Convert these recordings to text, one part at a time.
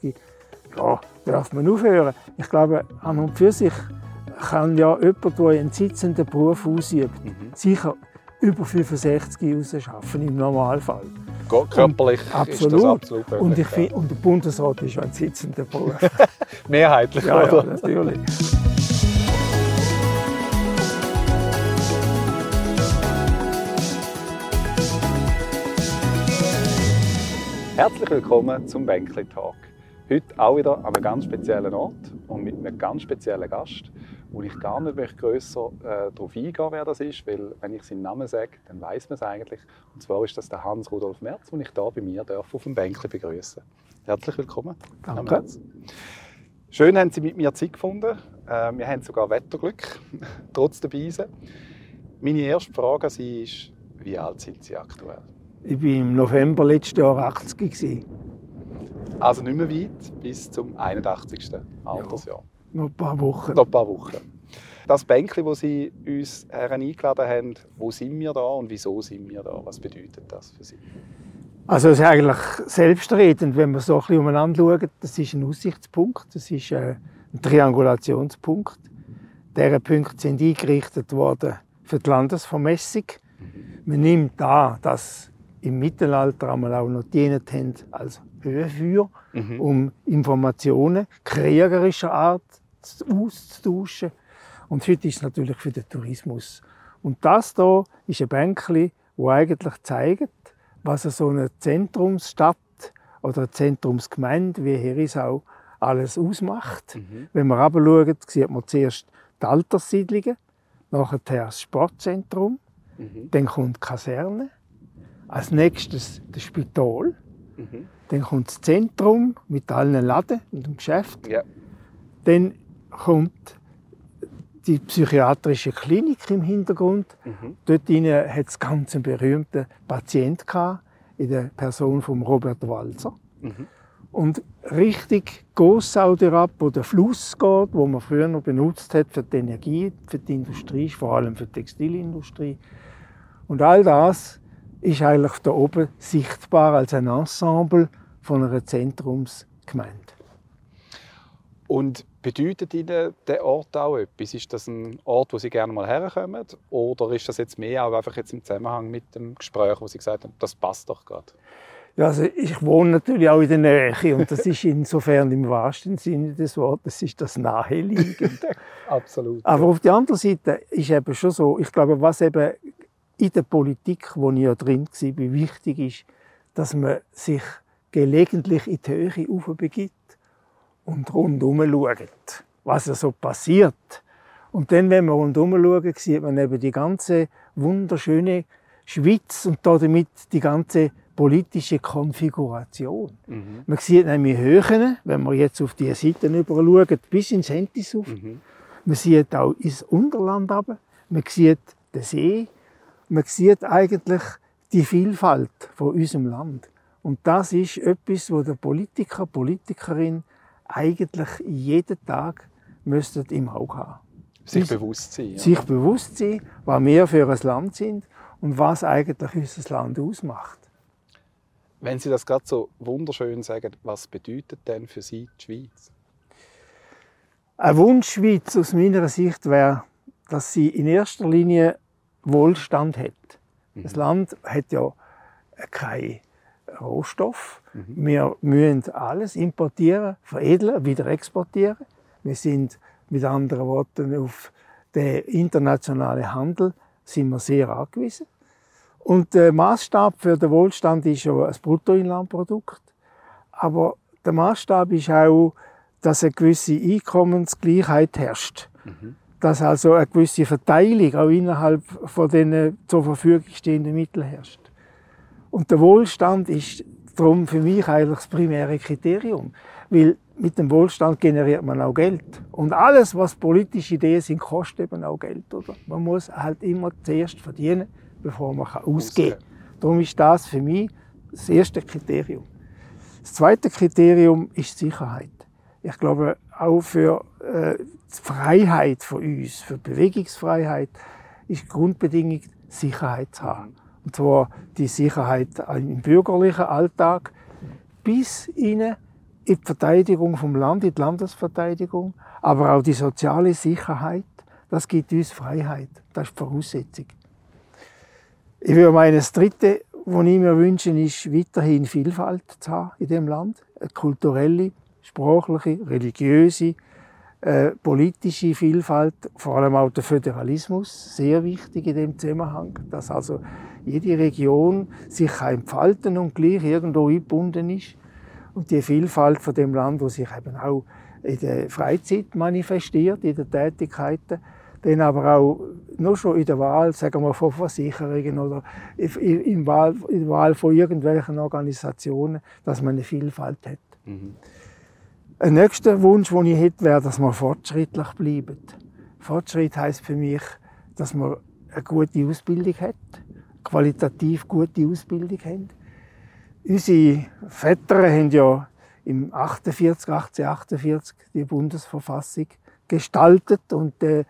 65, ja, darf man aufhören. Ich glaube, an und für sich kann ja jemand, der einen sitzenden Beruf ausübt, mhm. sicher über 65 rausschaffen, im Normalfall. Körperlich und, absolut. ist das absolut möglich. Und, ich find, und der Bundesrat ist ja ein sitzender Beruf. Mehrheitlich, ja, oder? Ja, natürlich. Herzlich willkommen zum Bänkli Talk. Heute auch wieder an einem ganz speziellen Ort und mit einem ganz speziellen Gast, wo ich gar nicht grösser äh, darauf eingehen wer das ist, weil wenn ich seinen Namen sage, dann weiß man es eigentlich. Und zwar ist das der Hans-Rudolf Merz, den ich hier bei mir darf auf dem Bänkli begrüßen. Herzlich willkommen. Danke. Schön haben Sie mit mir Zeit gefunden. Äh, wir haben sogar Wetterglück, trotz der Beise. Meine erste Frage an Sie ist, wie alt sind Sie aktuell? Ich war im November letzten Jahr 80. Also nicht mehr weit, bis zum 81. Altersjahr. Ja, noch ein paar Wochen. Noch ein paar Wochen. Das Bänkchen, das Sie uns eingeladen haben, wo sind wir da und wieso sind wir da? Was bedeutet das für Sie? Also es ist eigentlich selbstredend, wenn wir so ein bisschen umeinander schauen. Das ist ein Aussichtspunkt, das ist äh, ein Triangulationspunkt. Diese Punkte sind eingerichtet worden für die Landesvermessung. Mhm. Man nimmt an, dass im Mittelalter einmal auch noch gedient haben als Höhenfeuer, mhm. um Informationen kriegerischer Art auszutauschen. Und heute ist es natürlich für den Tourismus. Und das hier ist ein Bänkchen, wo eigentlich zeigt, was so eine Zentrumsstadt oder eine Zentrumsgemeinde wie Herisau alles ausmacht. Mhm. Wenn man runter sieht man zuerst die Alterssiedlungen, nachher das Sportzentrum, mhm. dann kommt die Kaserne, als nächstes das Spital. Mhm. Dann kommt das Zentrum mit allen Laden und dem Geschäft. Ja. Dann kommt die psychiatrische Klinik im Hintergrund. Mhm. Dort hat es ganz einen berühmten Patient in der Person von Robert Walzer. Mhm. Und richtig Gossau ab, wo der Fluss geht, wo man früher noch benutzt hat für die Energie, für die Industrie, vor allem für die Textilindustrie. Und all das ist eigentlich da oben sichtbar als ein Ensemble von einer Zentrumsgemeinde. Und bedeutet Ihnen der Ort auch etwas? Ist das ein Ort, wo Sie gerne mal herkommen? Oder ist das jetzt mehr auch einfach jetzt im Zusammenhang mit dem Gespräch, wo Sie gesagt haben, das passt doch gerade? Ja, also ich wohne natürlich auch in der Nähe und das ist insofern im wahrsten Sinne des Wortes ist das naheliegend. Absolut. Aber auf der anderen Seite ist eben schon so, ich glaube, was eben in der Politik, wo ich ja drin war, wichtig ist, dass man sich gelegentlich in die Höhe aufbegibt und rundherum schaut, was so passiert. Und dann, wenn man rundherum schaut, sieht man eben die ganze wunderschöne Schweiz und damit die ganze politische Konfiguration. Mhm. Man sieht nämlich Höhen, wenn man jetzt auf die Seiten schaut, bis ins Hentis auf. Mhm. Man sieht auch ins Unterland runter. Man sieht den See, man sieht eigentlich die Vielfalt von unserem Land. Und das ist etwas, wo der Politiker, Politikerin eigentlich jeden Tag müsste im Auge haben. Sich bewusst sein. Ja. Sich bewusst sein, was wir für ein Land sind und was eigentlich unser Land ausmacht. Wenn Sie das gerade so wunderschön sagen, was bedeutet denn für Sie die Schweiz? Ein Wunschschweiz aus meiner Sicht wäre, dass sie in erster Linie Wohlstand hat. Mhm. Das Land hat ja keinen Rohstoff. Mhm. Wir müssen alles importieren, veredeln, wieder exportieren. Wir sind mit anderen Worten auf den internationalen Handel sind wir sehr angewiesen. Und der Maßstab für den Wohlstand ist ja das Bruttoinlandprodukt. Aber der Maßstab ist auch, dass eine gewisse Einkommensgleichheit herrscht. Mhm dass also eine gewisse Verteilung auch innerhalb von den zur Verfügung stehenden Mitteln herrscht. Und der Wohlstand ist darum für mich eigentlich das primäre Kriterium, weil mit dem Wohlstand generiert man auch Geld. Und alles, was politische Ideen sind, kostet eben auch Geld. Oder? Man muss halt immer zuerst verdienen, bevor man ausgeben kann. Darum ist das für mich das erste Kriterium. Das zweite Kriterium ist Sicherheit. Ich glaube, auch für äh, die Freiheit von uns, für die Bewegungsfreiheit, ist Grundbedingung, Sicherheit zu haben. Und zwar die Sicherheit im bürgerlichen Alltag bis in die Verteidigung vom Land, in die Landesverteidigung, aber auch die soziale Sicherheit, das gibt uns Freiheit. Das ist die Voraussetzung. Ich würde meinen, das Dritte, was ich mir wünsche, ist weiterhin Vielfalt zu haben in dem Land. Eine kulturelle, sprachliche, religiöse, äh, politische Vielfalt, vor allem auch der Föderalismus, sehr wichtig in dem Zusammenhang, dass also jede Region sich kann entfalten und gleich irgendwo eingebunden ist. Und die Vielfalt von dem Land, wo sich eben auch in der Freizeit manifestiert, in den Tätigkeiten, dann aber auch nur schon in der Wahl, sagen wir, von Versicherungen oder in, Wahl, der Wahl von irgendwelchen Organisationen, dass man eine Vielfalt hat. Mhm. Ein nächster Wunsch, den ich hätte, wäre, dass wir fortschrittlich bleiben. Fortschritt heißt für mich, dass man eine gute Ausbildung hat, qualitativ gute Ausbildung haben. Unsere Väter haben ja im 48, 1848 die Bundesverfassung gestaltet und äh,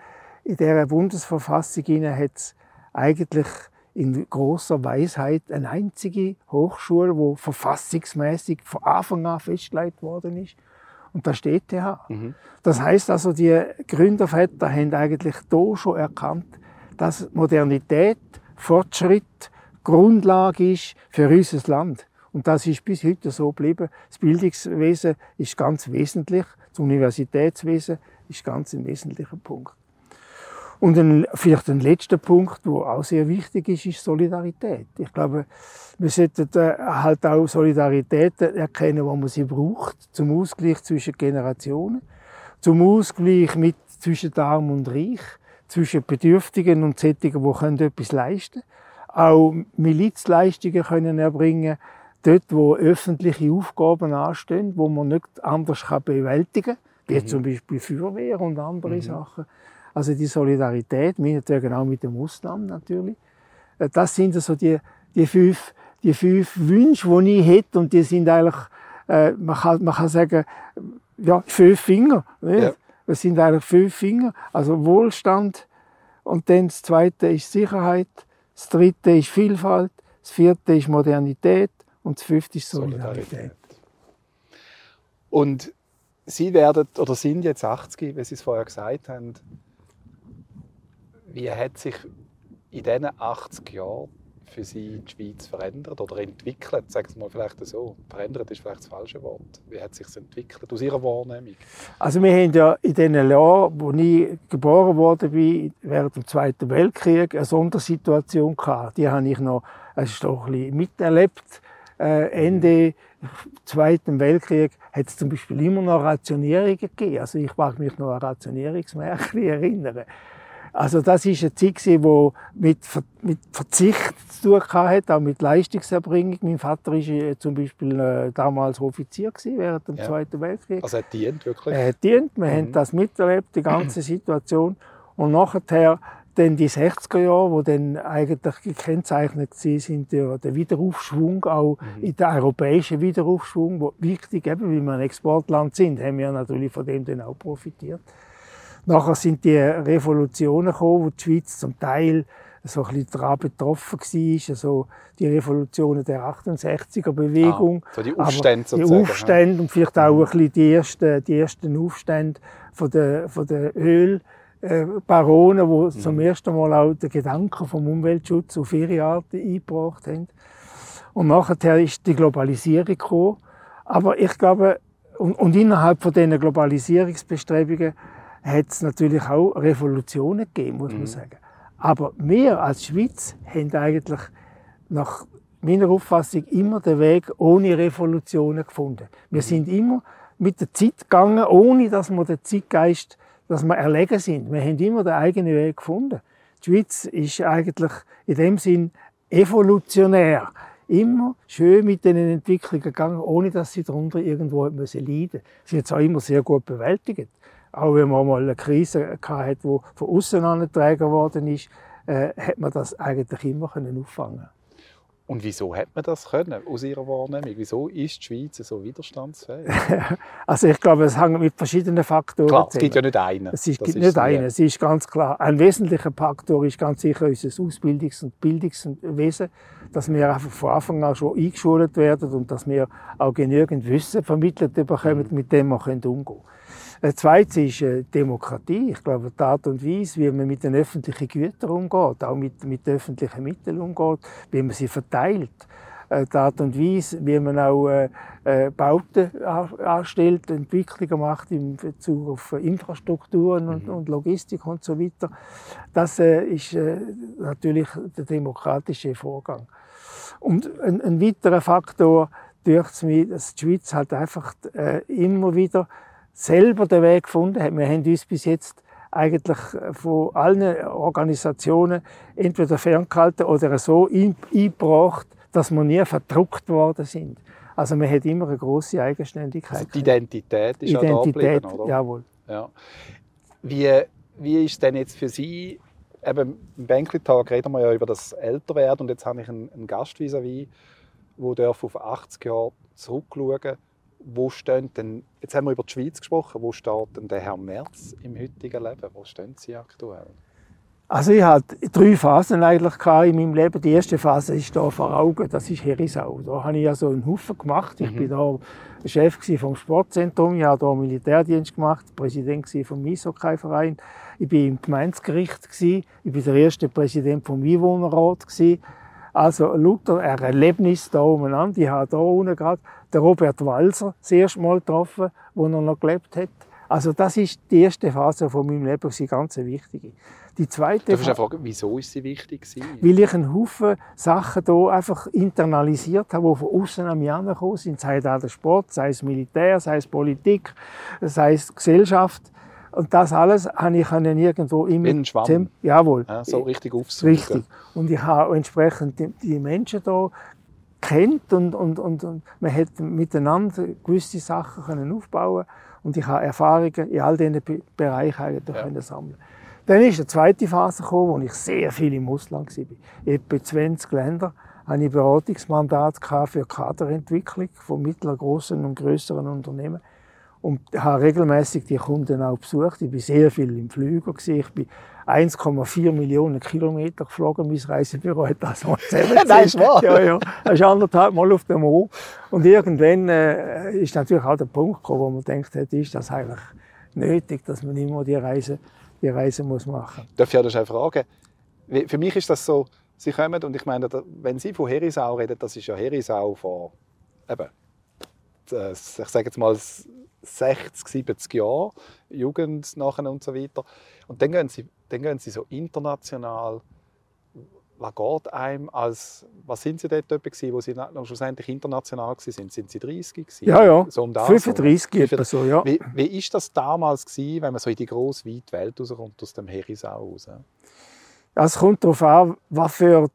in dieser Bundesverfassung hat es eigentlich in großer Weisheit eine einzige Hochschule, wo verfassungsmäßig von Anfang an festgelegt worden ist. Und da steht der. Mhm. Das heißt also, die Gründerväter haben eigentlich da schon erkannt, dass Modernität, Fortschritt Grundlage ist für unser Land. Und das ist bis heute so geblieben. Das Bildungswesen ist ganz wesentlich. Das Universitätswesen ist ganz ein wesentlicher Punkt. Und ein, vielleicht ein letzter Punkt, der auch sehr wichtig ist, ist Solidarität. Ich glaube, wir sollten äh, halt auch Solidarität erkennen, wo man sie braucht, zum Ausgleich zwischen Generationen, zum Ausgleich mit, zwischen Arm und Reich, zwischen Bedürftigen und Sättigen, die können etwas leisten Auch Milizleistungen können erbringen, dort, wo öffentliche Aufgaben anstehen, wo man nicht anders bewältigen kann, wie mhm. zum Beispiel Feuerwehr und andere mhm. Sachen. Also die Solidarität, meinetwegen auch mit dem Ausland natürlich. Äh, das sind also die, die, fünf, die fünf Wünsche, die ich hätte. Und die sind eigentlich, äh, man, kann, man kann sagen, ja, fünf Finger. Ja. Das sind eigentlich fünf Finger. Also Wohlstand. Und dann das zweite ist Sicherheit. Das dritte ist Vielfalt. Das vierte ist Modernität. Und das fünfte ist Solidarität. Solidarität. Und Sie werden oder sind jetzt 80, wie Sie es vorher gesagt haben. Wie hat sich in diesen 80 Jahren für Sie die Schweiz verändert oder entwickelt? Sagen Sie mal vielleicht so. Verändert ist vielleicht das falsche Wort. Wie hat es sich entwickelt aus Ihrer Wahrnehmung? Also wir haben ja in den Jahren, wo ich geboren bin, während dem Zweiten Weltkrieg, eine Sondersituation gehabt. Die habe ich noch ein bisschen miterlebt. Äh, Ende Zweiten Weltkrieg hat es zum Beispiel immer noch Rationierungen gegeben. Also ich mag mich noch an Rationierungsmärkte erinnern. Also das ist eine Zeit, die mit, mit Verzicht zu tun hatte, auch mit Leistungserbringung. Mein Vater war zum Beispiel äh, damals Offizier während dem ja. Zweiten Weltkrieg. Also er dient wirklich? Er dient. Wir mhm. haben das miterlebt, die ganze Situation. Und nachher dann die 60er Jahre, wo dann eigentlich gekennzeichnet sind der, der Wiederaufschwung, auch mhm. in der europäischen Wiederaufschwung, wo wichtig, eben, weil wir ein Exportland sind, haben wir natürlich von dem dann auch profitiert. Nachher sind die Revolutionen gekommen, wo die Schweiz zum Teil so ein bisschen daran betroffen war, also die Revolutionen der 68er Bewegung. Ah, so die Aufstände sozusagen. Die Aufstände und vielleicht auch ein bisschen die ersten, die ersten Aufstände von der, von der Ölbaronen, die mhm. zum ersten Mal auch den Gedanken vom Umweltschutz auf ihre Art eingebracht haben. Und nachher ist die Globalisierung gekommen. Aber ich glaube, und, und innerhalb von diesen Globalisierungsbestrebungen hat es natürlich auch Revolutionen gegeben, muss man mhm. sagen. Aber wir als Schweiz haben eigentlich nach meiner Auffassung immer den Weg ohne Revolutionen gefunden. Wir mhm. sind immer mit der Zeit gegangen, ohne dass wir den Zeitgeist, dass wir erlegen sind. Wir haben immer den eigenen Weg gefunden. Die Schweiz ist eigentlich in dem Sinn evolutionär. Immer schön mit den Entwicklungen gegangen, ohne dass sie darunter irgendwo leiden müssen. Sie hat es auch immer sehr gut bewältigt auch wenn man mal eine Krise hatte, die von außen angetragen worden ist, äh, hat man das eigentlich immer können auffangen und wieso hat man das können, aus Ihrer Wahrnehmung? Wieso ist die Schweiz so widerstandsfähig? also ich glaube, es hängt mit verschiedenen Faktoren klar, es gibt ja nicht einen. Es ist, gibt nicht einen. Es ist ganz klar. Ein wesentlicher Faktor ist ganz sicher unser Ausbildungs- und Bildungswesen. dass wir einfach von Anfang an schon eingeschult werden und dass wir auch genügend Wissen vermittelt bekommen, mit dem wir umgehen können. Ein zweites ist äh, Demokratie. Ich glaube, die Art und Weise, wie man mit den öffentlichen Gütern umgeht, auch mit, mit öffentlichen Mitteln umgeht, wie man sie verteilt. Äh, die Art und Weise, wie man auch äh, äh Bauten anstellt, Entwicklungen macht in Bezug auf Infrastrukturen und, mhm. und Logistik und so weiter. Das äh, ist äh, natürlich der demokratische Vorgang. Und ein, ein weiterer Faktor, durch mich, dass die Schweiz halt einfach äh, immer wieder selber den Weg gefunden hat. Wir haben uns bis jetzt eigentlich von allen Organisationen entweder ferngehalten oder so eingebracht, dass wir nie verdruckt worden sind. Also man hat immer eine große Eigenständigkeit. Also die Identität ist Identität, auch da? Jawohl. Ja. Wie, wie ist es denn jetzt für Sie, eben im Bänkli-Tag reden wir ja über das Älterwerden und jetzt habe ich einen, einen Gast vis-à-vis, der auf 80 Jahre zurückschauen wo stehen denn, jetzt haben wir über die Schweiz gesprochen, wo steht denn der Herr Merz im heutigen Leben? Wo stehen Sie aktuell? Also ich hatte drei Phasen eigentlich in meinem Leben. Die erste Phase ist hier vor Augen, das ist Herisau. Da habe ich also einen Haufen gemacht. Ich mhm. bin da Chef vom Sportzentrum, ich habe hier Militärdienst gemacht, Präsident vom Eishockeyverein. Ich bin im Gemeindegericht ich bin der erste Präsident vom Einwohnerrat Also lauter Erlebnis da umeinander. Ich habe hier unten gerade den Robert Walser das erste Mal getroffen, wo er noch gelebt hat. Also das ist die erste Phase von meinem Leben, die ganz wichtige. Die zweite Darf ich fragen, wieso ist sie wichtig gewesen? Weil ich einen Haufen Sachen hier einfach internalisiert habe, die von außen an mich angekommen sind. Sei es der Sport, sei es Militär, sei es Politik, sei es Gesellschaft. Und das alles habe ich irgendwo immer... In Schwamm? Jawohl. Ja, so richtig aufsuchen. Richtig. Und ich habe entsprechend die Menschen hier kennt und, und, und, und man hat miteinander gewisse Sachen können aufbauen und ich habe Erfahrungen in all diesen Bereichen eigentlich ja. sammeln dann ist eine zweite Phase gekommen, wo ich sehr viel im Ausland war. Etwa 20 Länder hatte ich Beratungsmandat für Kaderentwicklung von mittleren, großen und größeren Unternehmen und habe regelmäßig die Kunden auch besucht. Ich war sehr viel im Flüger. Ich bin 1,4 Millionen Kilometer geflogen. Mein Reisebüro hat das mal zusammengezählt. Nein, ist wahr? Ja, ja. Das ist anderthalb Mal auf dem Mond. Und irgendwann äh, ist natürlich auch der Punkt gekommen, wo man denkt, ist das eigentlich nötig, dass man immer die Reise die Reise muss machen muss. Darf ich das fragen? Für mich ist das so, Sie kommen und ich meine, wenn Sie von Herisau reden, das ist ja Herisau vor eben, ich sage jetzt mal 60, 70 Jahren, Jugend nachher und so weiter. Und dann gehen Sie, dann gehen Sie so international was geht einem als, was sind Sie dort gewesen, wo Sie schlussendlich international waren? Sind Sie 30 gewesen? Ja, ja, so um das, 35 etwa so, ja. Wie, wie ist das damals gewesen, wenn man so in die grosse, weite Welt rauskommt, aus dem Herisau raus? Es kommt darauf an, was für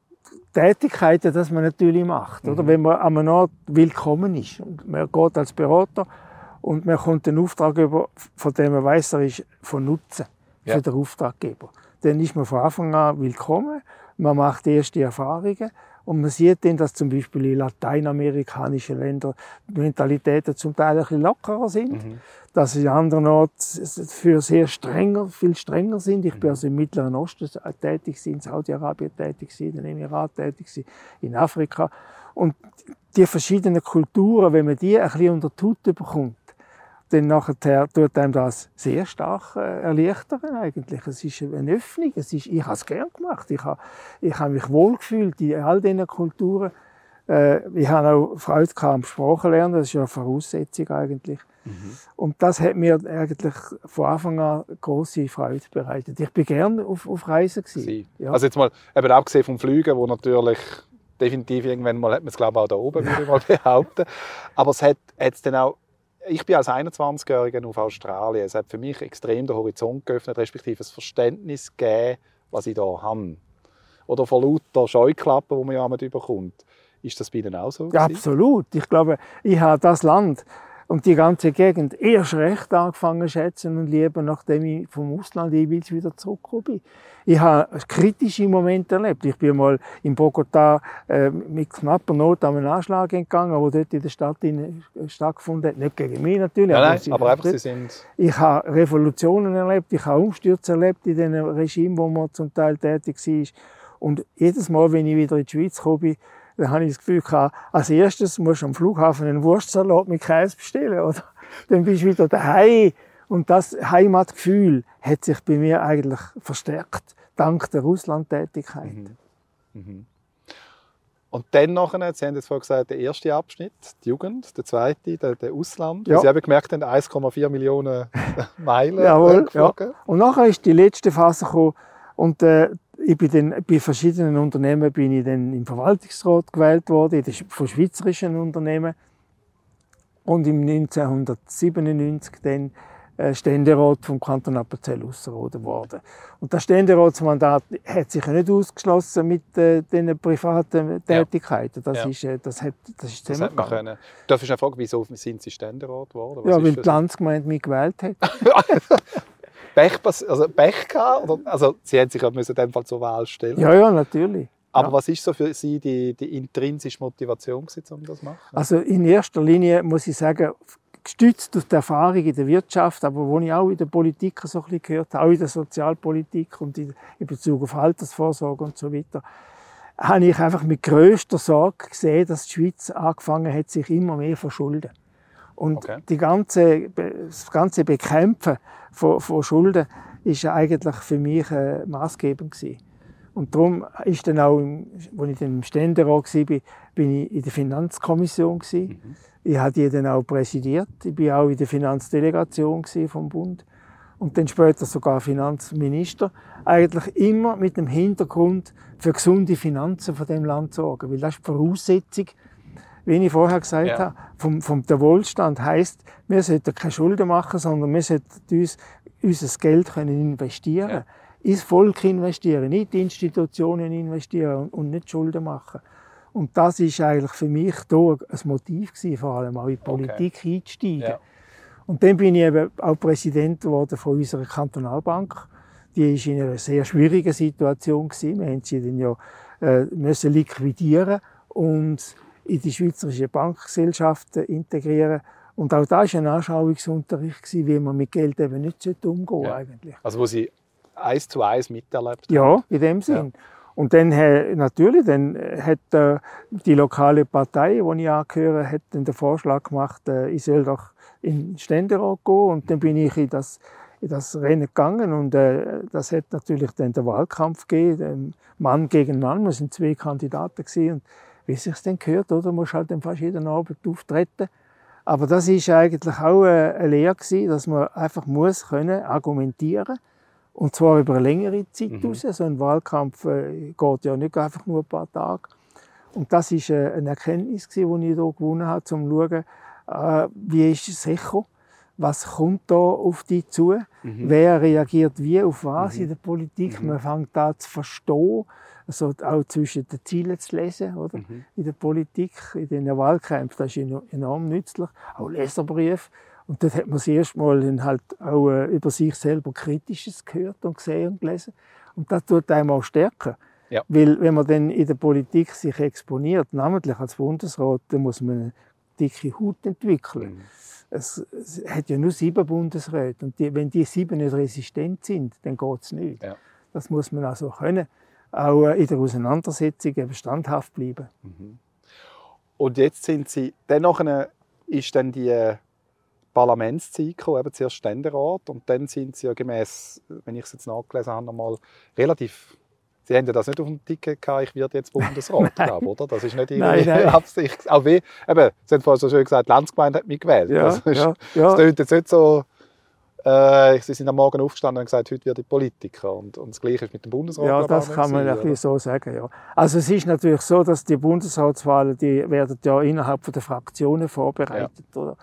Tätigkeiten das man natürlich macht. Mhm. Oder? Wenn man an einem Ort willkommen ist. Und man geht als Berater und man kommt einen Auftrag über, von dem man weiß, er ist von Nutzen für ja. den Auftraggeber. Dann ist man von Anfang an willkommen man macht erste Erfahrungen und man sieht dann, dass zum Beispiel in lateinamerikanischen Ländern die Mentalitäten zum Teil ein bisschen lockerer sind, mhm. dass sie in anderen Orten für sehr strenger, viel strenger sind. Ich bin mhm. also im Mittleren Osten tätig, in Saudi-Arabien tätig, in den Emiraten tätig, in Afrika. Und die verschiedenen Kulturen, wenn man die ein bisschen unter die Haut bekommt, dann nachher tut einem das sehr stark äh, erleichtern eigentlich. Es ist eine Öffnung. Es ist, ich habe es gern gemacht. Ich habe, ich habe mich wohlgefühlt in all diesen Kulturen. Äh, ich habe auch Freude am Sprachen lernen. Das ist ja eine Voraussetzung eigentlich. Mhm. Und das hat mir eigentlich von Anfang an große Freude bereitet. Ich bin gern auf, auf Reisen gewesen. Ja. Also jetzt mal, eben abgesehen vom Fliegen, wo natürlich definitiv irgendwann mal hat man es glaube ich auch da oben, würde ich mal behaupten. Aber es hat, hat es dann auch ich bin als 21-Jähriger auf Australien. Es hat für mich extrem den Horizont geöffnet, respektive ein Verständnis gegeben, was ich hier habe. Oder von lauter Scheuklappen, die man ja bekommt. Ist das bei Ihnen auch so? Ja, absolut. Ich glaube, ich habe das Land und die ganze Gegend erst recht angefangen zu schätzen und lieben, nachdem ich vom Ausland jeweils wieder zurückgekommen bin. Ich habe kritische Momente erlebt. Ich bin mal in Bogota äh, mit knapper Not an einen Anschlag entgangen, der dort in der Stadt in, äh, stattgefunden hat. Nicht gegen mich natürlich. Ja, nein, aber, aber einfach, Sie sind... Ich habe Revolutionen erlebt, ich habe Umstürze erlebt in den Regimen, wo man zum Teil tätig war. Und jedes Mal, wenn ich wieder in die Schweiz bin, dann habe ich das Gefühl gehabt, als erstes musst du am Flughafen einen Wurstsalat mit Käse bestellen, oder? Dann bist du wieder daheim. Und das Heimatgefühl hat sich bei mir eigentlich verstärkt, dank der Russland-Tätigkeit. Mhm. Mhm. Und dann nachher, Sie haben jetzt vorhin gesagt, der erste Abschnitt, die Jugend, der zweite, der, der Ausland. Ja. Sie haben gemerkt, 1,4 Millionen Meilen Jawohl, ja. Und nachher ist die letzte Phase gekommen und äh, ich bin dann, bei verschiedenen Unternehmen bin ich dann im Verwaltungsrat gewählt worden, von schweizerischen Unternehmen. Und im 1997 dann äh, Ständerat vom Kanton Appenzell Ausserrhoden geworden. Und das Ständeratsmandat hat sich nicht ausgeschlossen mit äh, den privaten Tätigkeiten. Das, ja. ist, äh, das, hat, das ist das hat man können. Darf ich fragen, wieso sind Sie Ständerat geworden? Was ja, weil die Landsgemeinde mich gewählt hat. Pech, also Pech gehabt? Oder, also Sie haben sich ja in dem Fall zur Wahl stellen. Ja, ja, natürlich. Aber ja. was ist so für Sie die, die intrinsische Motivation, um das zu machen? Also in erster Linie muss ich sagen, gestützt auf die Erfahrung in der Wirtschaft, aber wo ich auch in der Politik so ein bisschen gehört habe, auch in der Sozialpolitik und in Bezug auf Altersvorsorge und so weiter, habe ich einfach mit größter Sorge gesehen, dass die Schweiz angefangen hat, sich immer mehr verschulden. Und okay. die ganze, das ganze Bekämpfen von, von Schulden ist eigentlich für mich äh, maßgebend gewesen. Und darum ist dann auch, als ich dann im Ständerat war, bin ich in der Finanzkommission gewesen. Mhm. Ich habe die dann auch präsidiert. Ich war auch in der Finanzdelegation vom Bund. Und dann später sogar Finanzminister. Eigentlich immer mit dem Hintergrund für gesunde Finanzen von dem Land zu sorgen. Weil das ist die Voraussetzung, wie ich vorher gesagt ja. habe, vom, vom der Wohlstand heißt, wir sollten keine Schulden machen, sondern wir sollten uns unser Geld können investieren, ja. ins Volk investieren, nicht in Institutionen investieren und nicht Schulden machen. Und das ist eigentlich für mich hier ein Motiv gewesen, vor allem auch in die Politik okay. einzusteigen. Ja. Und dann bin ich eben auch Präsident geworden von unserer Kantonalbank. Die ist in einer sehr schwierigen Situation gewesen. Wir haben sie dann ja äh, müssen liquidieren und in die Schweizerische Bankgesellschaft integrieren. Und auch da war ein Anschauungsunterricht, wie man mit Geld eben nicht umgehen ja. eigentlich. Also wo Sie eins zu eins miterlebt haben? Ja, in dem Sinn. Ja. Und dann natürlich, dann hat äh, die lokale Partei, die ich angehöre, hat dann den Vorschlag gemacht, äh, ich soll doch in den Ständerat gehen. Und dann bin ich in das, in das Rennen gegangen und äh, das hat natürlich dann den Wahlkampf gegeben, Mann gegen Mann. Wir sind zwei Kandidaten gewesen. und wie sich denn gehört, oder? Muss halt dann fast jeden Abend auftreten. Aber das ist eigentlich auch eine Lehre gewesen, dass man einfach muss können argumentieren und zwar über eine längere Zeit mhm. raus. So ein Wahlkampf äh, geht ja nicht einfach nur ein paar Tage. Und das ist äh, eine Erkenntnis, die ich hier gewonnen habe, um zu schauen, äh, wie ist es sicher, was kommt da auf dich zu, mhm. wer reagiert wie auf was mhm. in der Politik. Mhm. Man fängt da zu verstehen, also auch zwischen den Zielen zu lesen, oder? Mhm. In der Politik, in den Wahlkämpfen, das ist enorm nützlich. Auch Leserbriefe. Und dort hat man das erste Mal halt auch äh, über sich selber Kritisches gehört und gesehen und gelesen. Und das tut einem auch stärken. Ja. Weil wenn man dann in der Politik sich exponiert, namentlich als Bundesrat, dann muss man eine dicke Haut entwickeln. Mhm. Es, es, hat ja nur sieben Bundesräte und die, wenn die sieben nicht resistent sind, dann geht es nicht. Ja. Das muss man also können. Auch äh, in der Auseinandersetzung eben standhaft bleiben. Mhm. Und jetzt sind Sie, dennoch ist dann die Parlamentszeit gekommen, eben zuerst Ständerat und dann sind sie ja gemäß, wenn ich es jetzt nachgelesen habe, nochmal relativ Sie haben ja das nicht auf dem Ticket gehabt, ich werde jetzt Bundesrat, glaube oder? Das ist nicht Ihre nein, nein. Absicht. Auch wie, eben, Sie haben vorhin so schön gesagt, die Landsgemeinde hat mich gewählt. Ja, das, ist, ja, ja. das klingt jetzt nicht so, äh, Sie sind am Morgen aufgestanden und gesagt, heute werde ich Politiker. Und, und das Gleiche ist mit dem Bundesrat. Ja, das kann man ein so sagen, ja. Also es ist natürlich so, dass die Bundesratswahlen, die werden ja innerhalb der Fraktionen vorbereitet, ja. oder?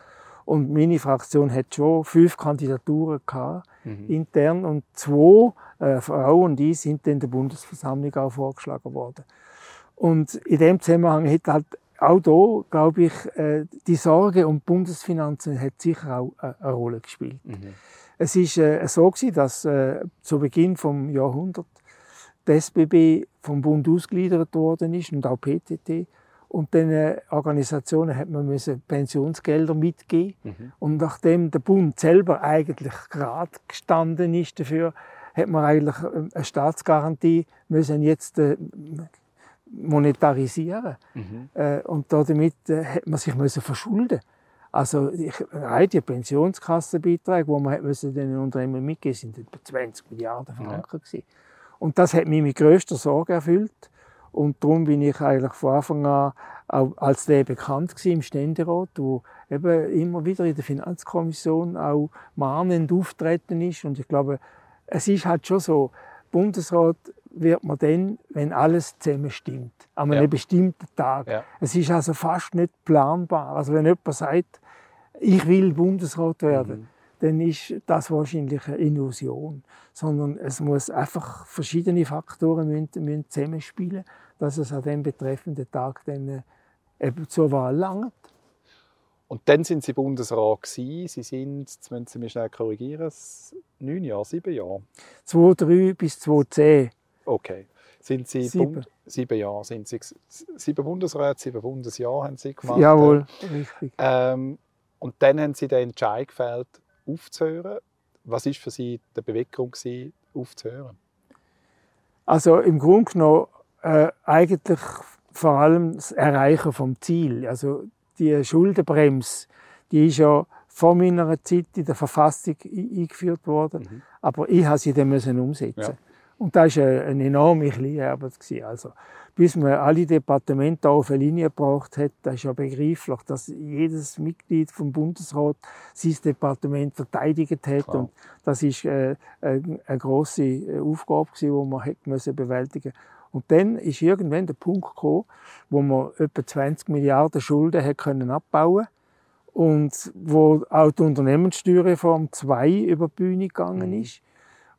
Und meine Fraktion hat schon fünf Kandidaturen gehabt, mhm. intern und zwei äh, Frauen und ich sind in der Bundesversammlung auch vorgeschlagen worden. Und in dem Zusammenhang hat halt auch da, glaube ich, äh, die Sorge um Bundesfinanzen hat sicher auch äh, eine Rolle gespielt. Mhm. Es ist äh, so gewesen, dass äh, zu Beginn vom Jahrhundert die SBB vom Bund ausgegliedert worden ist und auch PTT und den Organisationen hat man müssen Pensionsgelder mitgeben. Mhm. Und nachdem der Bund selber eigentlich gerade gestanden ist dafür, hat man eigentlich ähm, eine Staatsgarantie müssen jetzt äh, monetarisieren. Mhm. Äh, und damit äh, hat man sich müssen verschulden. Also rein die Pensionskassenbeiträge, die man müssen den Unternehmen mitgeben, sind etwa 20 Milliarden Franken ja. Und das hat mich mit größter Sorge erfüllt. Und darum bin ich eigentlich von Anfang an auch als der bekannt gewesen im Ständerat, wo eben immer wieder in der Finanzkommission auch mahnend auftreten ist. Und ich glaube, es ist halt schon so, Bundesrat wird man dann, wenn alles zusammen stimmt. An einem ja. bestimmten Tag. Ja. Es ist also fast nicht planbar. Also wenn jemand sagt, ich will Bundesrat werden, mhm. dann ist das wahrscheinlich eine Illusion. Sondern es muss einfach verschiedene Faktoren müssen, müssen zusammenspielen, dass es an dem betreffenden Tag dann äh, eben zur Wahl langt. Und dann sind Sie Bundesrat gewesen. Sie sind, jetzt müssen Sie mich schnell korrigieren, neun Jahre, sieben Jahre? 2003 bis 2010. Okay. Sind Sie sieben, Bund sieben Jahre sind Sie sieben Bundesräte, sieben Bundesjahre haben Sie gemacht. Jawohl, richtig. Ähm, und dann haben Sie den Entscheid gefällt, aufzuhören. Was ist für Sie die Bewegung gewesen, aufzuhören? Also im Grunde genommen äh, eigentlich vor allem das Erreichen vom Ziel. Also die Schuldenbremse, die ist ja vor meiner Zeit in der Verfassung eingeführt worden, mhm. aber ich habe sie dann müssen umsetzen. Ja. Und das war eine, enorme Kleinarbeit. Also, bis man alle Departemente auf eine Linie gebracht hat, das ist ja begreiflich, dass jedes Mitglied vom Bundesrat sein Departement verteidigt hat. Klar. Und das ist äh, eine, eine grosse äh, Aufgabe, die man hat müssen bewältigen musste. Und dann ist irgendwann der Punkt gekommen, wo man etwa 20 Milliarden Schulden hat können abbauen und wo auch die Unternehmenssteuerreform 2 über die Bühne gegangen mhm.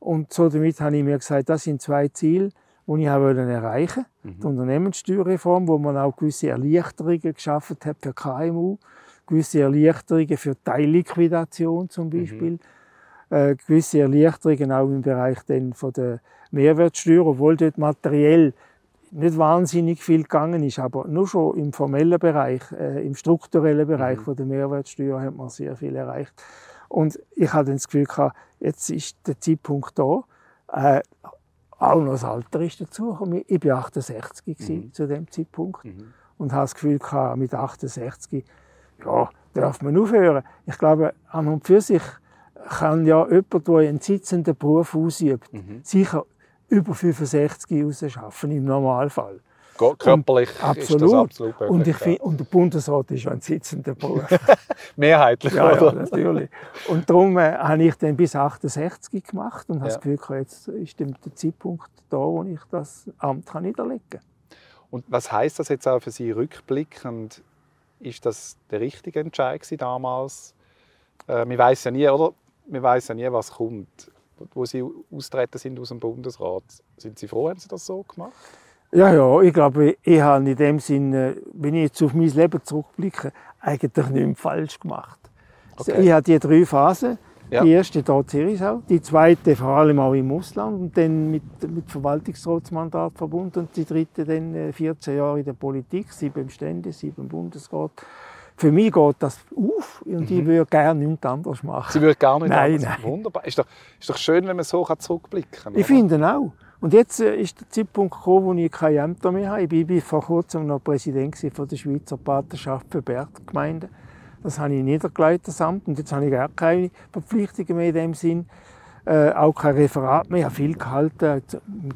Und so damit habe ich mir gesagt, das sind zwei Ziele, die ich auch erreichen wollte. Mhm. Die Unternehmenssteuerreform, wo man auch gewisse Erleichterungen geschaffen hat für KMU, gewisse Erleichterungen für Teilliquidation zum mhm. Beispiel. Mhm äh, gewisse Erleichterungen auch im Bereich dann von der Mehrwertsteuer, obwohl dort materiell nicht wahnsinnig viel gegangen ist, aber nur schon im formellen Bereich, äh, im strukturellen Bereich mhm. von der Mehrwertsteuer hat man sehr viel erreicht. Und ich hatte das Gefühl gehabt, jetzt ist der Zeitpunkt da. Äh, auch noch das Alter ist dazu. Ich war 68 mhm. zu dem Zeitpunkt mhm. und habe das Gefühl gehabt, mit 68 ja, darf man aufhören. Ich glaube, an und für sich kann ja jemand, der einen sitzenden Beruf ausübt, mhm. sicher über 65 rausschaffen, im Normalfall. Körperlich und, absolut. ist das absolut perfekt. Und, ich find, und der Bundesrat ist ein sitzender Beruf. Mehrheitlich, ja, oder? Ja, natürlich. Und darum äh, habe ich dann bis 68 gemacht und ja. habe das Gefühl, jetzt ist der Zeitpunkt da, wo ich das Amt kann niederlegen kann. Und was heißt das jetzt auch für Sie rückblickend? Ist das der richtige Entscheid damals? Äh, man weiß ja nie, oder? man weiß ja nie, was kommt. Wo Sie austreten sind aus dem Bundesrat, sind Sie froh, haben Sie das so gemacht? Ja, ja, ich glaube, ich habe in dem Sinne, wenn ich jetzt auf mein Leben zurückblicke, eigentlich nichts falsch gemacht. Okay. Ich hatte die drei Phasen. Ja. Die erste in Zirisau, die zweite vor allem auch im Ausland und dann mit, mit Verwaltungsratsmandat verbunden und die dritte dann 14 äh, Jahre in der Politik, sieben Stände, sieben im Bundesrat für mich geht das auf und mhm. ich würde gerne nichts anderes machen. Sie würde gar nicht nein, anders? Nein. Wunderbar. Ist doch, ist doch schön, wenn man so zurückblicken kann. Ich finde auch. Und jetzt äh, ist der Zeitpunkt gekommen, wo ich keine Ämter mehr habe. Ich war vor kurzem noch Präsident der Schweizer Patenschaft für Berggemeinden. Das habe ich niedergelegt, das Amt. Und jetzt habe ich gar keine Verpflichtungen mehr in dem Sinn. Äh, auch kein Referat mehr. Ich habe viel gehalten,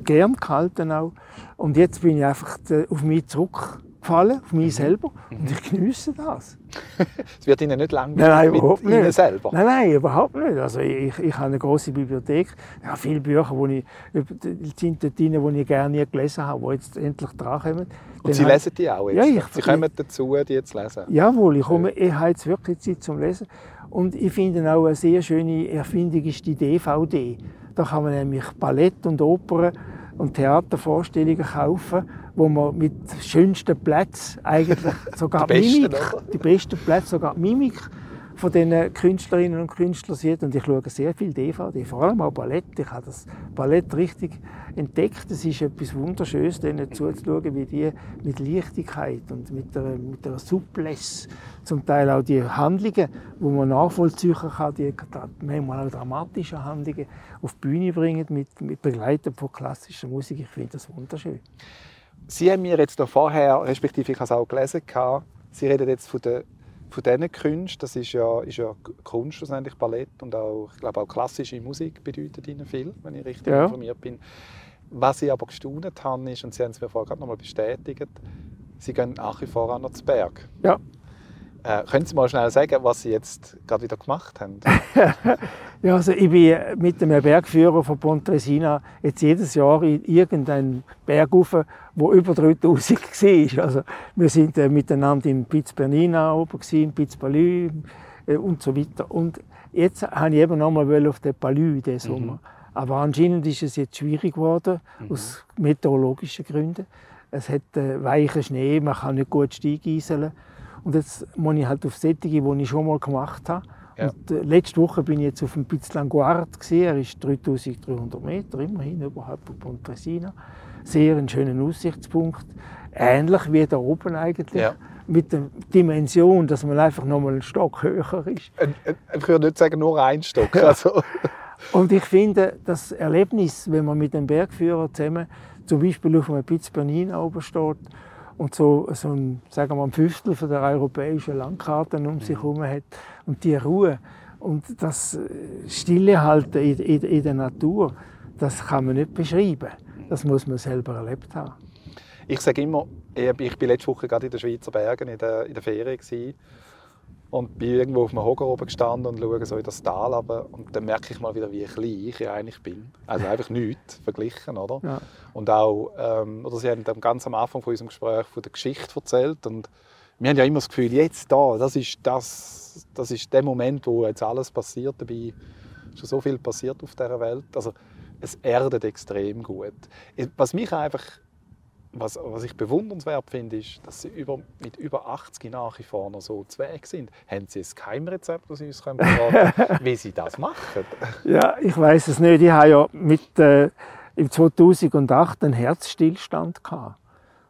gern gehalten auch. Und jetzt bin ich einfach äh, auf mich zurück gefallen, auf mich mhm. selber. Und mhm. ich genieße das. es wird Ihnen nicht langweilig nein, nein, überhaupt mit Ihnen selber? Nein, nein, überhaupt nicht. Also ich, ich habe eine große Bibliothek. Ja, viele Bücher, die ich, sind dort drin, die ich gerne nie gelesen habe, die jetzt endlich drankommen. Und Sie lesen die auch jetzt? Ja, ich, Sie kommen dazu, die zu lesen? Jawohl, ich, komme, ich habe jetzt wirklich Zeit zum Lesen. Und ich finde auch eine sehr schöne Erfindung ist die DVD. Da kann man nämlich Ballett und Opern und Theatervorstellungen kaufen, wo man mit schönsten Plätzen eigentlich sogar die Mimik, besten, die besten Plätze, sogar Mimik von den Künstlerinnen und Künstlern sieht. Und ich schaue sehr viel DVD, vor allem auch Ballett. Ich habe das Ballett richtig entdeckt. Es ist etwas Wunderschönes, denen zuzuschauen, wie die mit Leichtigkeit und mit der, mit der Souplesse zum Teil auch die Handlungen, wo man nachvollziehen kann, die manchmal auch dramatische Handlungen auf die Bühne bringen, mit, mit Begleitung von klassischer Musik. Ich finde das wunderschön. Sie haben mir jetzt noch vorher, respektive ich habe es auch gelesen, Sie reden jetzt von, der, von diesen Künsten. Das ist ja, ist ja Kunst, schlussendlich Ballett und auch, ich glaube auch klassische Musik bedeutet Ihnen viel, wenn ich richtig ja. informiert bin. Was ich aber gestaunt habe, ist, und Sie haben es mir vorher gerade noch mal bestätigt, Sie gehen nach wie vor an den Berg. Ja. Äh, können Sie mal schnell sagen, was Sie jetzt gerade wieder gemacht haben? ja, also ich bin mit dem Bergführer von Pontresina jetzt jedes Jahr in irgendeinen Berg rauf, wo über 3000 war. Also wir sind äh, miteinander in Piz Bernina oben, in Piz Palü äh, und so weiter. Und jetzt habe ich eben nochmal auf den Palü diesen mhm. Sommer. Mhm. Aber anscheinend ist es jetzt schwierig geworden, mhm. aus meteorologischen Gründen. Es hat äh, weichen Schnee, man kann nicht gut steigeiseln. Und jetzt muss ich halt auf Sättige, die ich schon mal gemacht habe. Ja. Und, äh, letzte Woche bin ich jetzt auf dem Pizzlanguard. Er ist 3300 Meter, immerhin überhalb von Pontresina. Sehr ein schöner Aussichtspunkt. Ähnlich wie da oben eigentlich. Ja. Mit der Dimension, dass man einfach noch mal einen Stock höher ist. Ich würde nicht sagen, nur ein Stock. Also. Und ich finde, das Erlebnis, wenn man mit dem Bergführer zusammen zum Beispiel auf einem Piz Bernin oben steht und so, so ein, sagen wir, ein Fünftel von der europäischen Landkarten um sich herum hat und die Ruhe und das äh, Stillehalten in, in, in der Natur, das kann man nicht beschreiben. Das muss man selber erlebt haben. Ich sage immer, ich bin letzte Woche gerade in den Schweizer Bergen in der, in der Ferien gewesen und bin irgendwo auf einem Hocker oben gestanden und schaue so in das Tal runter. Und dann merke ich mal wieder, wie klein ich eigentlich bin. Also einfach nichts verglichen, oder? Ja. Und auch, ähm, oder Sie haben ganz am Anfang von unserem Gespräch von der Geschichte erzählt. Und wir haben ja immer das Gefühl, jetzt da, das ist, das, das ist der Moment, wo jetzt alles passiert. Dabei ist schon so viel passiert auf dieser Welt. Also es erdet extrem gut. Was mich einfach was, was ich bewundernswert finde, ist, dass Sie über, mit über 80 nach wie vor noch so zweig sind. Haben Sie ein Geheimrezept, das Sie uns können, wie Sie das machen? Ja, ich weiß es nicht. Ich habe ja mit, äh, im 2008 einen Herzstillstand gehabt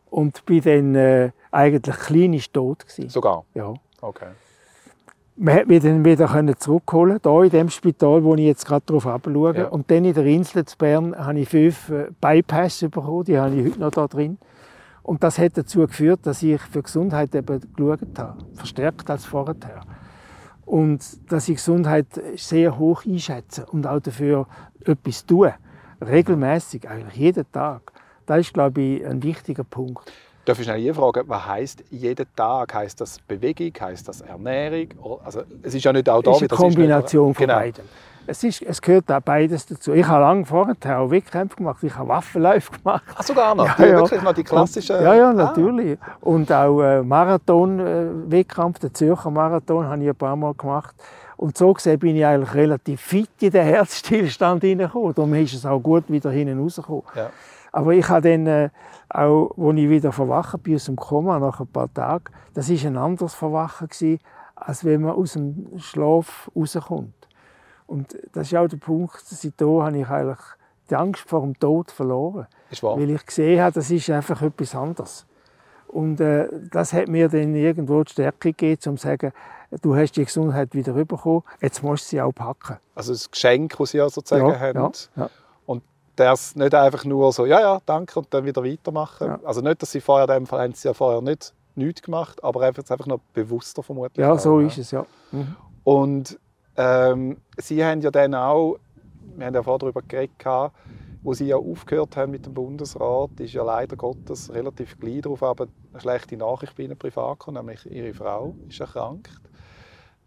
und bin dann äh, eigentlich klinisch tot gewesen. Sogar? Ja. Okay man hat mich dann wieder zurückholen hier in dem Spital, wo ich jetzt gerade drauf schaue. Ja. Und dann in der Insel zu Bern habe ich fünf äh, Bypass bekommen, die habe ich heute noch da drin. Und das hat dazu geführt, dass ich für Gesundheit eben geschaut habe, verstärkt als vorher. Und dass ich Gesundheit sehr hoch einschätze und auch dafür etwas tue. Regelmäßig, eigentlich jeden Tag. Das ist, glaube ich, ein wichtiger Punkt. Darf ich schnell fragen, was heißt jeden Tag? Heißt das Bewegung? Heißt das Ernährung? Also, es ist ja nicht auch da. Es ist eine Kombination von genau. beiden. Es, ist, es gehört auch beides dazu. Ich habe lange vorher auch Wettkämpfe gemacht, ich habe Waffenläufe gemacht. Ach, sogar noch? Ja, ja. Wirklich noch die klassischen... Ja, ja, ah. natürlich. Ah. Und auch äh, Marathon-Wettkampf, den Zürcher Marathon, habe ich ein paar Mal gemacht. Und so gesehen bin ich eigentlich relativ fit in den Herzstillstand hineingekommen. Darum ist es auch gut wieder hinten rausgekommen. Ja. Aber ich habe dann äh, auch, als ich wieder verwacht bin aus dem Koma, nach ein paar Tagen, das war ein anderes Verwachen, gewesen, als wenn man aus dem Schlaf rauskommt. Und das ist auch der Punkt, seitdem habe ich eigentlich die Angst vor dem Tod verloren. Ist wahr. Weil ich gesehen habe, das ist einfach etwas anderes. Und äh, das hat mir dann irgendwo die Stärke gegeben, um zu sagen, du hast die Gesundheit wieder bekommen, jetzt musst du sie auch packen. Also das Geschenk, das sie ja sozusagen ja, haben. Ja, ja das nicht einfach nur so, ja, ja, danke und dann wieder weitermachen. Ja. Also nicht, dass sie vorher, in dem Fall haben sie ja vorher nicht nichts gemacht, aber einfach, einfach noch bewusster vermutlich. Ja, so ist es, ja. Mhm. Und ähm, sie haben ja dann auch, wir haben ja vorher darüber geredet, wo sie ja aufgehört haben mit dem Bundesrat, ist ja leider Gottes relativ gleich darauf aber eine schlechte Nachricht bei ihnen privat gekommen, nämlich ihre Frau ist erkrankt.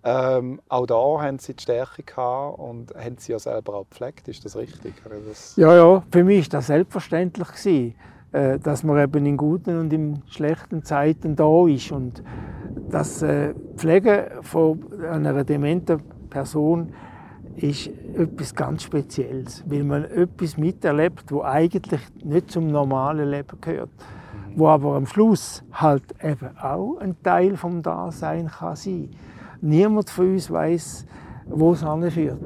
Ähm, auch da haben sie die Stärke gehabt und haben sie ja selber auch gepflegt. Ist das richtig? Das ja, ja, für mich war das selbstverständlich gewesen, äh, dass man eben in guten und in schlechten Zeiten da ist und das äh, Pflegen von einer dementen Person ist etwas ganz Spezielles, weil man etwas miterlebt, wo eigentlich nicht zum normalen Leben gehört, wo aber am Schluss halt eben auch ein Teil vom Dasein kann sein niemand von uns weiß, wo es anführt.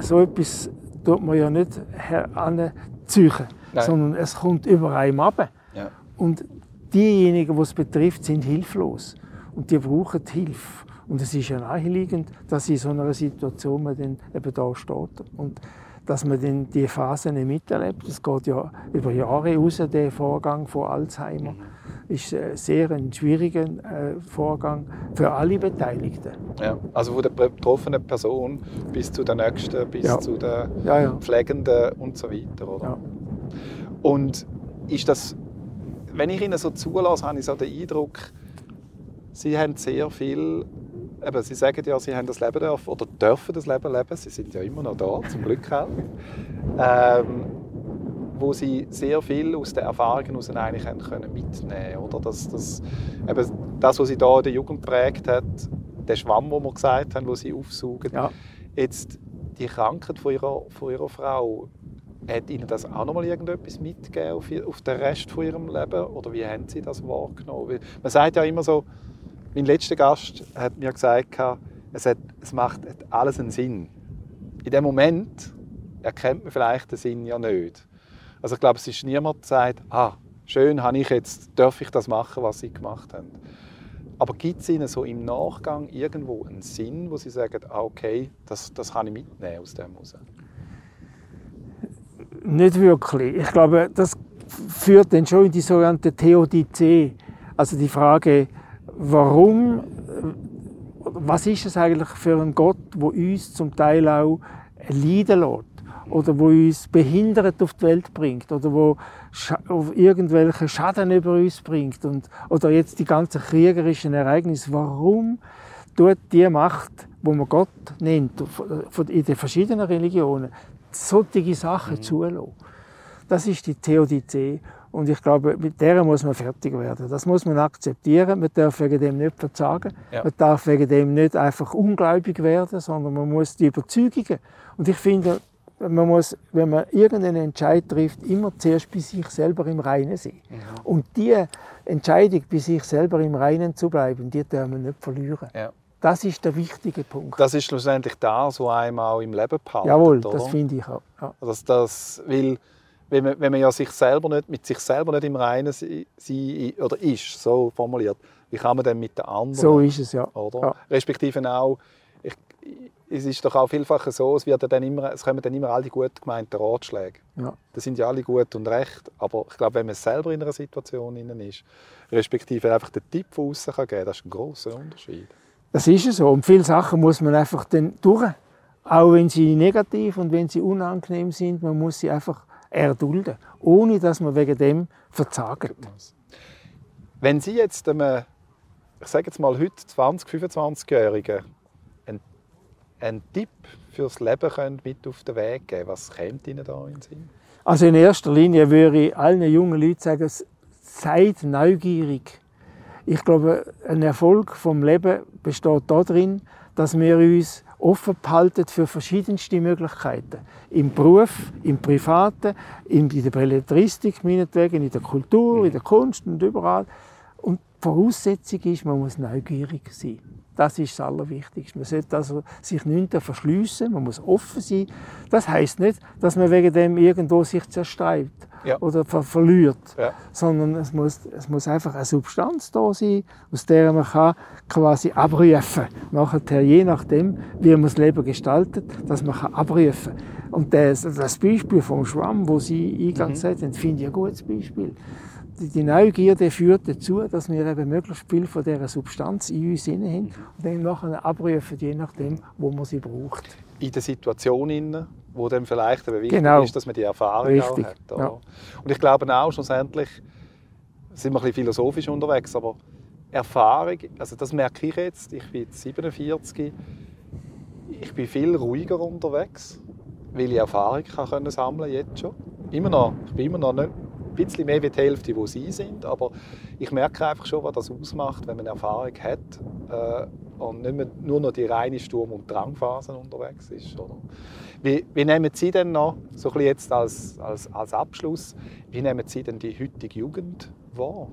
So etwas tut man ja nicht heranziehen, sondern es kommt über einem ab. Ja. Und diejenigen, die es betrifft, sind hilflos. Und die brauchen Hilfe. Und es ist ja naheliegend, dass in so einer Situation man dann eben da steht. Und dass man dann die Phase nicht miterlebt. Es geht ja über Jahre raus, der Vorgang von Alzheimer. Mhm. Ist ein sehr ein schwieriger äh, Vorgang für alle Beteiligten. Ja, also von der betroffenen Person bis zu der nächsten, bis Ja. zu der Ja, ja. Pflegenden und so weiter. Oder? Und ist das, wenn ich Ihnen so zulasse, habe ich so den Eindruck, Sie haben sehr viel, eben, Sie sagen ja, Sie haben das Leben dürfen oder dürfen das Leben leben, Sie sind ja immer noch da, zum Glück auch, ähm, wo Sie sehr viel aus den Erfahrungen heraus eigentlich haben können mitnehmen oder? Das, das, eben, das, was Sie da in der Jugend geprägt hat, der Schwamm, wo wir gesagt haben, wo Sie aufsaugen, Ja. Jetzt die Krankheit von ihrer, von ihrer Frau, hat Ihnen das auch noch mal irgendetwas mitgegeben auf, auf den Rest von Ihrem Leben? Oder wie haben Sie das wahrgenommen? Man sagt ja immer so, mein letzter Gast hat mir gesagt, es, hat, es macht alles einen Sinn. In dem Moment erkennt man vielleicht den Sinn ja nicht. Also ich glaube, es ist niemand, der sagt, ah, schön, habe ich jetzt, darf ich das machen, was Sie gemacht haben. Aber gibt es Ihnen so im Nachgang irgendwo einen Sinn, wo Sie sagen, ah, okay, das, das kann ich mitnehmen aus dem heraus? Nicht wirklich. Ich glaube, das führt dann schon in die sogenannte Theodizee. Also die Frage, warum, äh, was ist es eigentlich für ein Gott, wo uns zum Teil auch leiden lässt? Oder wo uns behindert auf die Welt bringt? Oder wo irgendwelche Schaden über uns bringt? Und, oder jetzt die ganzen kriegerischen Ereignisse. Warum tut die Macht, wo man Gott nennt, in den verschiedenen Religionen, solche Sachen zulassen? Das ist die Theodizee. Und ich glaube, mit der muss man fertig werden. Das muss man akzeptieren. Man darf wegen dem nicht verzagen. Ja. Man darf wegen dem nicht einfach ungläubig werden, sondern man muss die Überzeugungen. Und ich finde, man muss, wenn man irgendeinen Entscheid trifft, immer zuerst bei sich selber im Reinen sein. Und die Entscheidung, bei sich selber im Reinen zu bleiben, die darf man nicht verlieren. Ja. Das ist der wichtige Punkt. Das ist schlussendlich das, was einem auch im Leben behalten. Jawohl, oder? das finde ich auch. Ja. Das, das, weil, wenn man, wenn man ja sich selber nicht, mit sich selber nicht im Reinen sei, sei, oder ist, so formuliert, wie kann man dann mit den anderen? So ist es ja. oder? Ja. Respektive auch, ich, es ist doch auch vielfach so, es, wird ja dann immer, es kommen dann immer all die gut gemeinten Ratschläge. Ja. Das sind ja alle gut und recht, aber ich glaube, wenn man selber in einer Situation innen ist, respektive einfach den Tipp von außen kann geben, das ist ein großer Unterschied. Das ist es so. Und viele Sachen muss man einfach dann durch. Auch wenn sie negativ und wenn sie unangenehm sind, man muss sie einfach erdulden, ohne dass man wegen dem verzagt. Wenn Sie jetzt einem, ich sage jetzt mal heute 20, 25-Jährigen einen, einen Tipp fürs Leben können mit auf den Weg geben, was kommt Ihnen da in den Sinn? Also in erster Linie würde ich allen jungen Leuten sagen, seid neugierig. Ich glaube, ein Erfolg vom Leben besteht darin, dass wir uns offen behalten für verschiedenste Möglichkeiten. Im Beruf, im Privaten, in der Belletristik, meinetwegen, in der Kultur, in der Kunst und überall. Und die Voraussetzung ist, man muss neugierig sein. Das ist das Allerwichtigste. Man sollte also sich nicht verschliessen, man muss offen sein. Das heißt nicht, dass man wegen dem irgendwo sich zerstreibt Ja. oder ver verliert, Ja. sondern es muss, es muss einfach eine Substanz da sein, aus der man kann quasi abrufen Nachher, je nachdem, wie man das Leben gestaltet, dass man kann abrufen Und das, das Beispiel vom Schwamm, wo Sie eingangs gesagt haben, finde ich ein gutes Beispiel. Die, Neugierde führt dazu, dass wir eben möglichst viel von dieser Substanz in uns inne haben und dann nachher abrufen, je nachdem, wo man sie braucht. In der Situation, innen, wo dann vielleicht eben wichtig Genau. ist, dass man die Erfahrung Richtig, auch hat. Oder? ja. Und ich glaube auch, schlussendlich sind wir ein bisschen philosophisch unterwegs, aber Erfahrung, also das merke ich jetzt, ich bin jetzt 47, ich bin viel ruhiger unterwegs, weil ich Erfahrung kann können sammeln jetzt schon. Immer noch, ich bin immer noch nicht bisschen mehr wie die Hälfte, wo Sie sind, aber ich merke einfach schon, was das ausmacht, wenn man Erfahrung hat äh, und nicht mehr nur noch die reine Sturm- und Drangphase unterwegs ist. Oder? Wie, wie nehmen Sie denn noch, so ein bisschen jetzt als, als, als Abschluss, wie nehmen Sie denn die heutige Jugend wahr?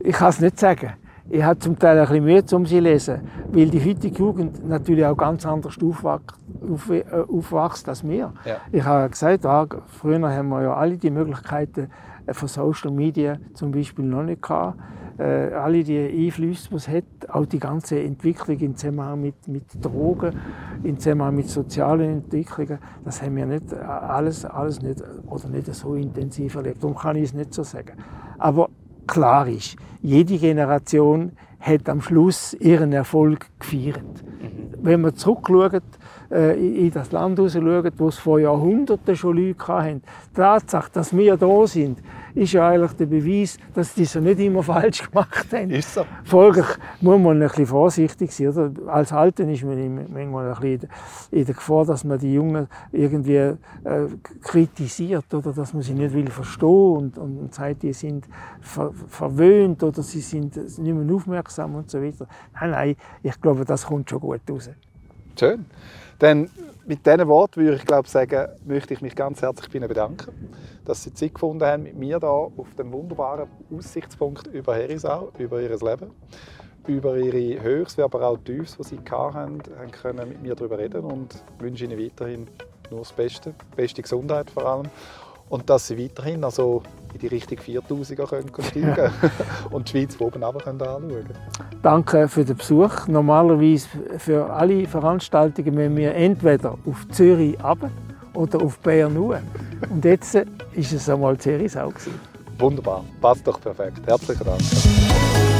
Ich kann es nicht sagen. Ich habe zum Teil ein bisschen Mühe, um sie zu lesen, weil die heutige Jugend natürlich auch ganz anders aufwächst, äh, aufwächst als wir. Ja. Ich habe gesagt, ah, früher haben wir ja alle die Möglichkeiten äh, von Social Media zum Beispiel noch nicht gehabt. äh, alle die Einflüsse, die es hat, auch die ganze Entwicklung im Zusammenhang mit, mit Drogen, im Zusammenhang mit sozialen Entwicklungen, das haben wir nicht alles, alles nicht, oder nicht so intensiv erlebt. Darum kann ich es nicht so sagen. Aber klar ist, jede Generation hat am Schluss ihren Erfolg gefeiert. Mhm. Wenn man zurückschaut, äh, in das Land schauen, wo es vor Jahrhunderten schon Leute hatten. Die Tatsache, dass wir da sind, ist ja eigentlich der Beweis, dass die so nicht immer falsch gemacht haben. Ist so. Folglich muss man ein bisschen vorsichtig sein. Oder? Als Alten ist man manchmal ein bisschen in der Gefahr, dass man die Jungen irgendwie äh, kritisiert oder dass man sie nicht will verstehen und, und, und sagt, die sind ver verwöhnt oder sie sind nicht mehr aufmerksam und so weiter. Nein, nein, ich glaube, das kommt schon gut raus. Schön. Dann mit diesen Worten würde ich glaube sagen, möchte ich mich ganz herzlich bei Ihnen bedanken, dass Sie Zeit gefunden haben, mit mir hier auf dem wunderbaren Aussichtspunkt über Herisau, über Ihr Leben, über Ihre Höchst, aber auch Tiefs, die Sie hatten, können mit mir darüber reden. Und wünsche Ihnen weiterhin nur das Beste, beste Gesundheit vor allem und dass sie weiterhin also in die Richtung 4000er können steigen können und die Schweiz von oben runter anschauen können. Danke für den Besuch. Normalerweise für alle Veranstaltungen müssen wir entweder auf Zürich runter oder auf Bern hoch. Und jetzt ist es einmal Zürich auch. Wunderbar, passt doch perfekt. Herzlichen Dank.